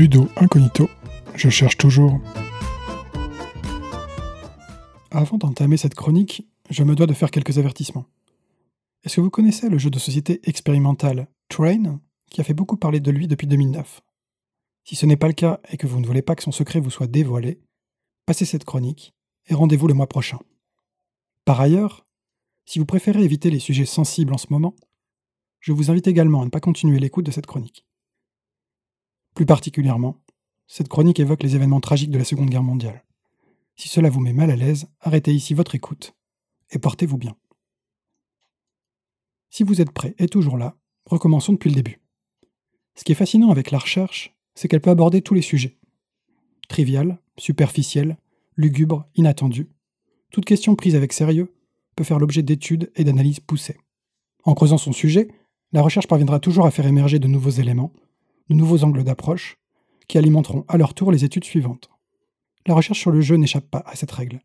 Ludo incognito, je cherche toujours. Avant d'entamer cette chronique, je me dois de faire quelques avertissements. Est-ce que vous connaissez le jeu de société expérimental Train, qui a fait beaucoup parler de lui depuis 2009 Si ce n'est pas le cas et que vous ne voulez pas que son secret vous soit dévoilé, passez cette chronique et rendez-vous le mois prochain. Par ailleurs, si vous préférez éviter les sujets sensibles en ce moment, je vous invite également à ne pas continuer l'écoute de cette chronique. Plus particulièrement, cette chronique évoque les événements tragiques de la Seconde Guerre mondiale. Si cela vous met mal à l'aise, arrêtez ici votre écoute et portez-vous bien. Si vous êtes prêt et toujours là, recommençons depuis le début. Ce qui est fascinant avec la recherche, c'est qu'elle peut aborder tous les sujets. Trivial, superficiel, lugubre, inattendu. Toute question prise avec sérieux peut faire l'objet d'études et d'analyses poussées. En creusant son sujet, la recherche parviendra toujours à faire émerger de nouveaux éléments, de nouveaux angles d'approche, qui alimenteront à leur tour les études suivantes. La recherche sur le jeu n'échappe pas à cette règle.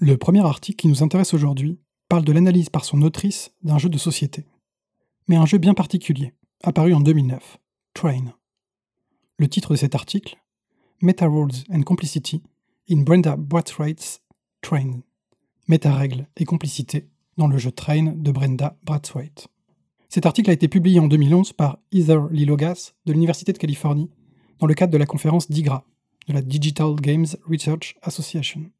Le premier article qui nous intéresse aujourd'hui parle de l'analyse par son autrice d'un jeu de société. Mais un jeu bien particulier, apparu en 2009, Train. Le titre de cet article Meta Rules and Complicity in Brenda Brathwaite's Train. Méta-règles et complicité dans le jeu Train de Brenda Brathwaite. Cet article a été publié en 2011 par Heather Lilogas de l'Université de Californie dans le cadre de la conférence DIGRA, de la Digital Games Research Association.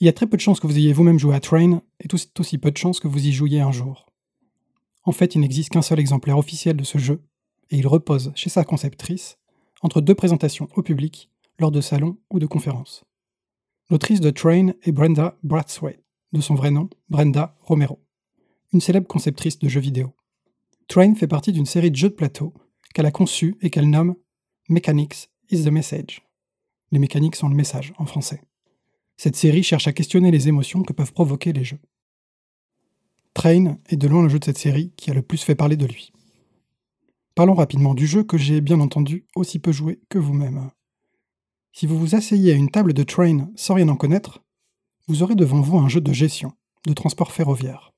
Il y a très peu de chances que vous ayez vous-même joué à Train, et tout aussi peu de chances que vous y jouiez un jour. En fait, il n'existe qu'un seul exemplaire officiel de ce jeu, et il repose chez sa conceptrice, entre deux présentations au public, lors de salons ou de conférences. L'autrice de Train est Brenda Brathwaite, de son vrai nom, Brenda Romero, une célèbre conceptrice de jeux vidéo. Train fait partie d'une série de jeux de plateau qu'elle a conçus et qu'elle nomme Mechanics is the Message. Les mécaniques sont le message en français. Cette série cherche à questionner les émotions que peuvent provoquer les jeux. Train est de loin le jeu de cette série qui a le plus fait parler de lui. Parlons rapidement du jeu que j'ai bien entendu aussi peu joué que vous-même. Si vous vous asseyez à une table de Train sans rien en connaître, vous aurez devant vous un jeu de gestion, de transport ferroviaire.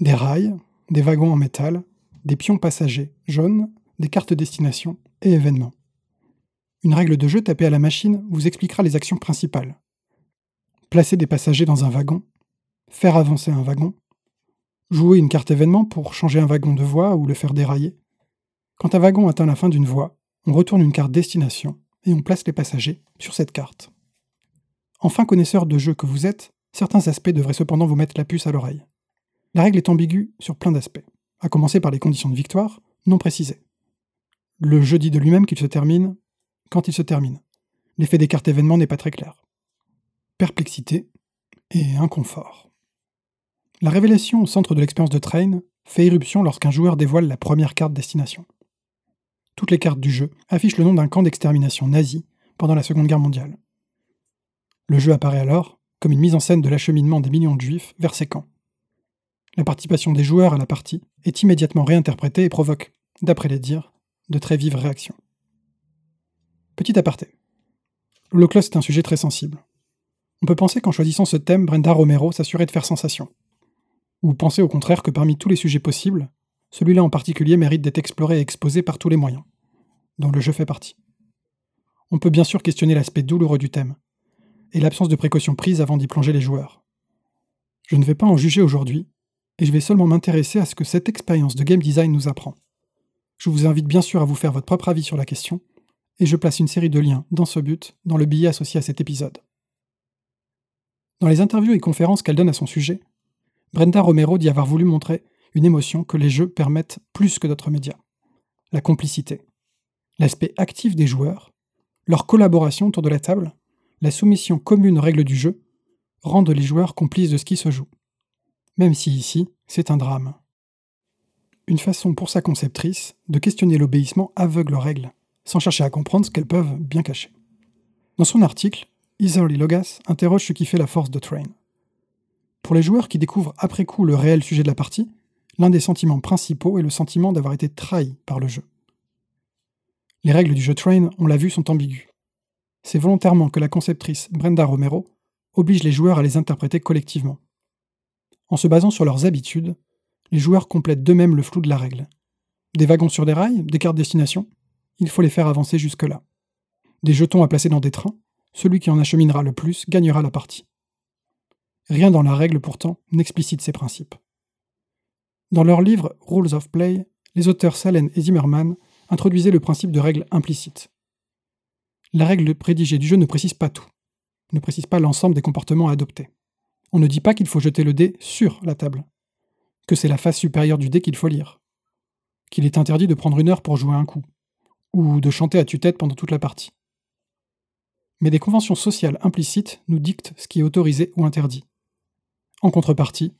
Des rails, des wagons en métal, des pions passagers jaunes, des cartes destination et événements. Une règle de jeu tapée à la machine vous expliquera les actions principales. Placer des passagers dans un wagon, faire avancer un wagon, jouer une carte événement pour changer un wagon de voie ou le faire dérailler. Quand un wagon atteint la fin d'une voie, on retourne une carte destination et on place les passagers sur cette carte. Enfin connaisseur de jeu que vous êtes, certains aspects devraient cependant vous mettre la puce à l'oreille. La règle est ambiguë sur plein d'aspects, à commencer par les conditions de victoire, non précisées. Le jeu dit de lui-même qu'il se termine quand il se termine. L'effet des cartes événements n'est pas très clair. Perplexité et inconfort. La révélation au centre de l'expérience de Train fait irruption lorsqu'un joueur dévoile la première carte destination. Toutes les cartes du jeu affichent le nom d'un camp d'extermination nazi pendant la Seconde Guerre mondiale. Le jeu apparaît alors comme une mise en scène de l'acheminement des millions de juifs vers ces camps. La participation des joueurs à la partie est immédiatement réinterprétée et provoque, d'après les dires, de très vives réactions. Petit aparté. L'Holocauste est un sujet très sensible. On peut penser qu'en choisissant ce thème, Brenda Romero s'assurait de faire sensation. Ou penser au contraire que parmi tous les sujets possibles, celui-là en particulier mérite d'être exploré et exposé par tous les moyens, dont le jeu fait partie. On peut bien sûr questionner l'aspect douloureux du thème, et l'absence de précautions prises avant d'y plonger les joueurs. Je ne vais pas en juger aujourd'hui, et je vais seulement m'intéresser à ce que cette expérience de game design nous apprend. Je vous invite bien sûr à vous faire votre propre avis sur la question, et je place une série de liens dans ce but dans le billet associé à cet épisode. Dans les interviews et conférences qu'elle donne à son sujet, Brenda Romero dit avoir voulu montrer une émotion que les jeux permettent plus que d'autres médias. La complicité. L'aspect actif des joueurs, leur collaboration autour de la table, la soumission commune aux règles du jeu, rendent les joueurs complices de ce qui se joue. Même si ici, c'est un drame. Une façon pour sa conceptrice de questionner l'obéissement aveugle aux règles, sans chercher à comprendre ce qu'elles peuvent bien cacher. Dans son article, Iserly Logas interroge ce qui fait la force de Train. Pour les joueurs qui découvrent après coup le réel sujet de la partie, l'un des sentiments principaux est le sentiment d'avoir été trahi par le jeu. Les règles du jeu Train, on l'a vu, sont ambiguës. C'est volontairement que la conceptrice Brenda Romero oblige les joueurs à les interpréter collectivement. En se basant sur leurs habitudes, les joueurs complètent d'eux-mêmes le flou de la règle. Des wagons sur des rails, des cartes destination, il faut les faire avancer jusque-là. Des jetons à placer dans des trains, celui qui en acheminera le plus gagnera la partie. Rien dans la règle, pourtant, n'explicite ces principes. Dans leur livre Rules of Play, les auteurs Salen et Zimmerman introduisaient le principe de règle implicite. La règle prédigée du jeu ne précise pas tout, ne précise pas l'ensemble des comportements à adopter. On ne dit pas qu'il faut jeter le dé sur la table, que c'est la face supérieure du dé qu'il faut lire, qu'il est interdit de prendre une heure pour jouer un coup, ou de chanter à tue-tête pendant toute la partie. Mais des conventions sociales implicites nous dictent ce qui est autorisé ou interdit. En contrepartie,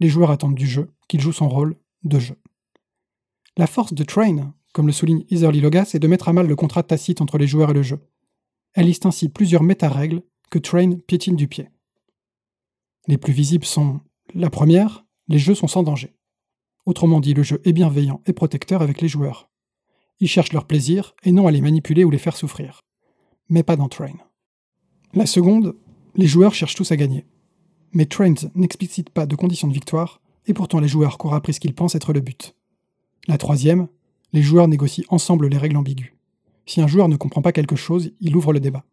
les joueurs attendent du jeu qu'il joue son rôle de jeu. La force de Train, comme le souligne Iserly Logas, est de mettre à mal le contrat tacite entre les joueurs et le jeu. Elle liste ainsi plusieurs méta-règles que Train piétine du pied. Les plus visibles sont la première, les jeux sont sans danger. Autrement dit, le jeu est bienveillant et protecteur avec les joueurs. Ils cherchent leur plaisir et non à les manipuler ou les faire souffrir. Mais pas dans Train. La seconde, les joueurs cherchent tous à gagner. Mais Trains n'explicite pas de conditions de victoire, et pourtant les joueurs courent après ce qu'ils pensent être le but. La troisième, les joueurs négocient ensemble les règles ambiguës. Si un joueur ne comprend pas quelque chose, il ouvre le débat.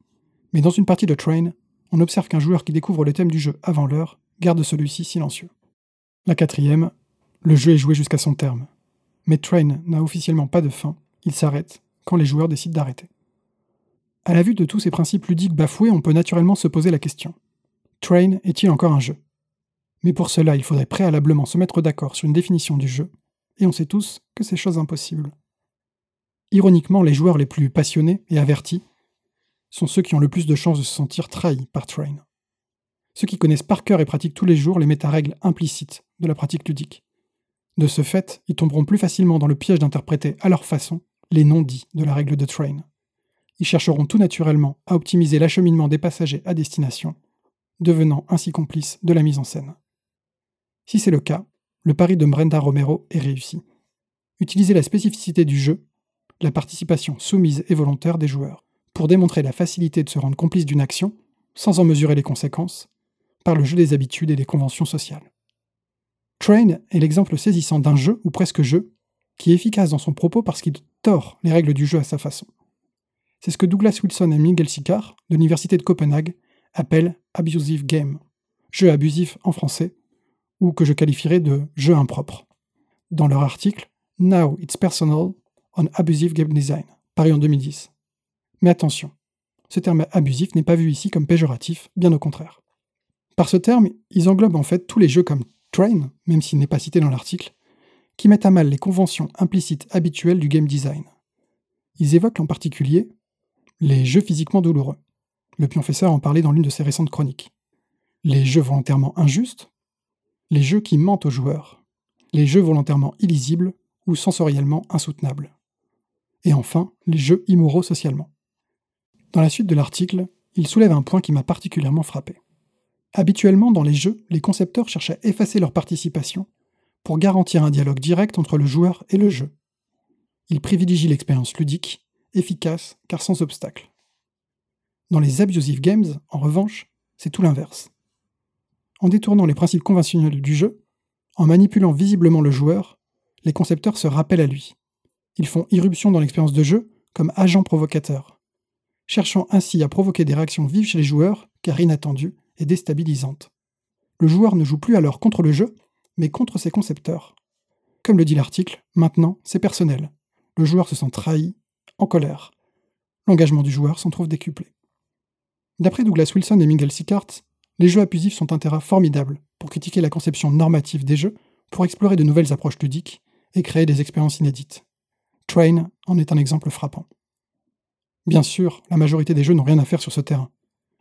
Mais dans une partie de Train, on observe qu'un joueur qui découvre le thème du jeu avant l'heure garde celui-ci silencieux. La quatrième, le jeu est joué jusqu'à son terme. Mais Train n'a officiellement pas de fin, il s'arrête quand les joueurs décident d'arrêter. À la vue de tous ces principes ludiques bafoués, on peut naturellement se poser la question. Train est-il encore un jeu? Mais pour cela, il faudrait préalablement se mettre d'accord sur une définition du jeu, et on sait tous que c'est chose impossible. Ironiquement, les joueurs les plus passionnés et avertis sont ceux qui ont le plus de chances de se sentir trahis par Train. Ceux qui connaissent par cœur et pratiquent tous les jours les méta-règles implicites de la pratique ludique. De ce fait, ils tomberont plus facilement dans le piège d'interpréter à leur façon les non-dits de la règle de Train. Ils chercheront tout naturellement à optimiser l'acheminement des passagers à destination, devenant ainsi complices de la mise en scène. Si c'est le cas, le pari de Brenda Romero est réussi. Utiliser la spécificité du jeu, la participation soumise et volontaire des joueurs, démontrer la facilité de se rendre complice d'une action, sans en mesurer les conséquences, par le jeu des habitudes et des conventions sociales. Train est l'exemple saisissant d'un jeu, ou presque jeu, qui est efficace dans son propos parce qu'il tord les règles du jeu à sa façon. C'est ce que Douglas Wilson et Miguel Sicard, de l'Université de Copenhague, appellent abusive game, jeu abusif en français, ou que je qualifierais de jeu impropre. Dans leur article Now It's Personal on Abusive Game Design, paru en 2010. Mais attention, ce terme abusif n'est pas vu ici comme péjoratif, bien au contraire. Par ce terme, ils englobent en fait tous les jeux comme Train, même s'il n'est pas cité dans l'article, qui mettent à mal les conventions implicites habituelles du game design. Ils évoquent en particulier les jeux physiquement douloureux. Le pionfesseur en parlait dans l'une de ses récentes chroniques. Les jeux volontairement injustes, les jeux qui mentent aux joueurs, les jeux volontairement illisibles ou sensoriellement insoutenables. Et enfin, les jeux immoraux socialement. Dans la suite de l'article, il soulève un point qui m'a particulièrement frappé. Habituellement, dans les jeux, les concepteurs cherchent à effacer leur participation pour garantir un dialogue direct entre le joueur et le jeu. Ils privilégient l'expérience ludique, efficace car sans obstacle. Dans les abusive games, en revanche, c'est tout l'inverse. En détournant les principes conventionnels du jeu, en manipulant visiblement le joueur, les concepteurs se rappellent à lui. Ils font irruption dans l'expérience de jeu comme agents provocateurs cherchant ainsi à provoquer des réactions vives chez les joueurs, car inattendues et déstabilisantes. Le joueur ne joue plus alors contre le jeu, mais contre ses concepteurs. Comme le dit l'article, maintenant, c'est personnel. Le joueur se sent trahi, en colère. L'engagement du joueur s'en trouve décuplé. D'après Douglas Wilson et Miguel Sicart, les jeux abusifs sont un terrain formidable pour critiquer la conception normative des jeux, pour explorer de nouvelles approches ludiques et créer des expériences inédites. Train en est un exemple frappant. Bien sûr, la majorité des jeux n'ont rien à faire sur ce terrain.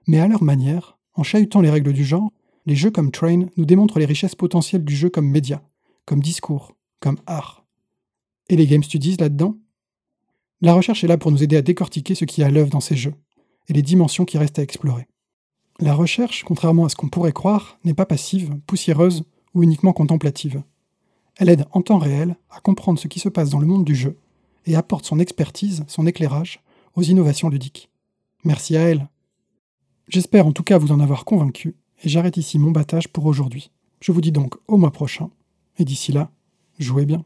Mais à leur manière, en chahutant les règles du genre, les jeux comme Train nous démontrent les richesses potentielles du jeu comme média, comme discours, comme art. Et les Game Studies là-dedans? La recherche est là pour nous aider à décortiquer ce qui est à l'œuvre dans ces jeux, et les dimensions qui restent à explorer. La recherche, contrairement à ce qu'on pourrait croire, n'est pas passive, poussiéreuse ou uniquement contemplative. Elle aide en temps réel à comprendre ce qui se passe dans le monde du jeu, et apporte son expertise, son éclairage, aux innovations ludiques. Merci à elle. J'espère en tout cas vous en avoir convaincu, et j'arrête ici mon battage pour aujourd'hui. Je vous dis donc au mois prochain, et d'ici là, jouez bien.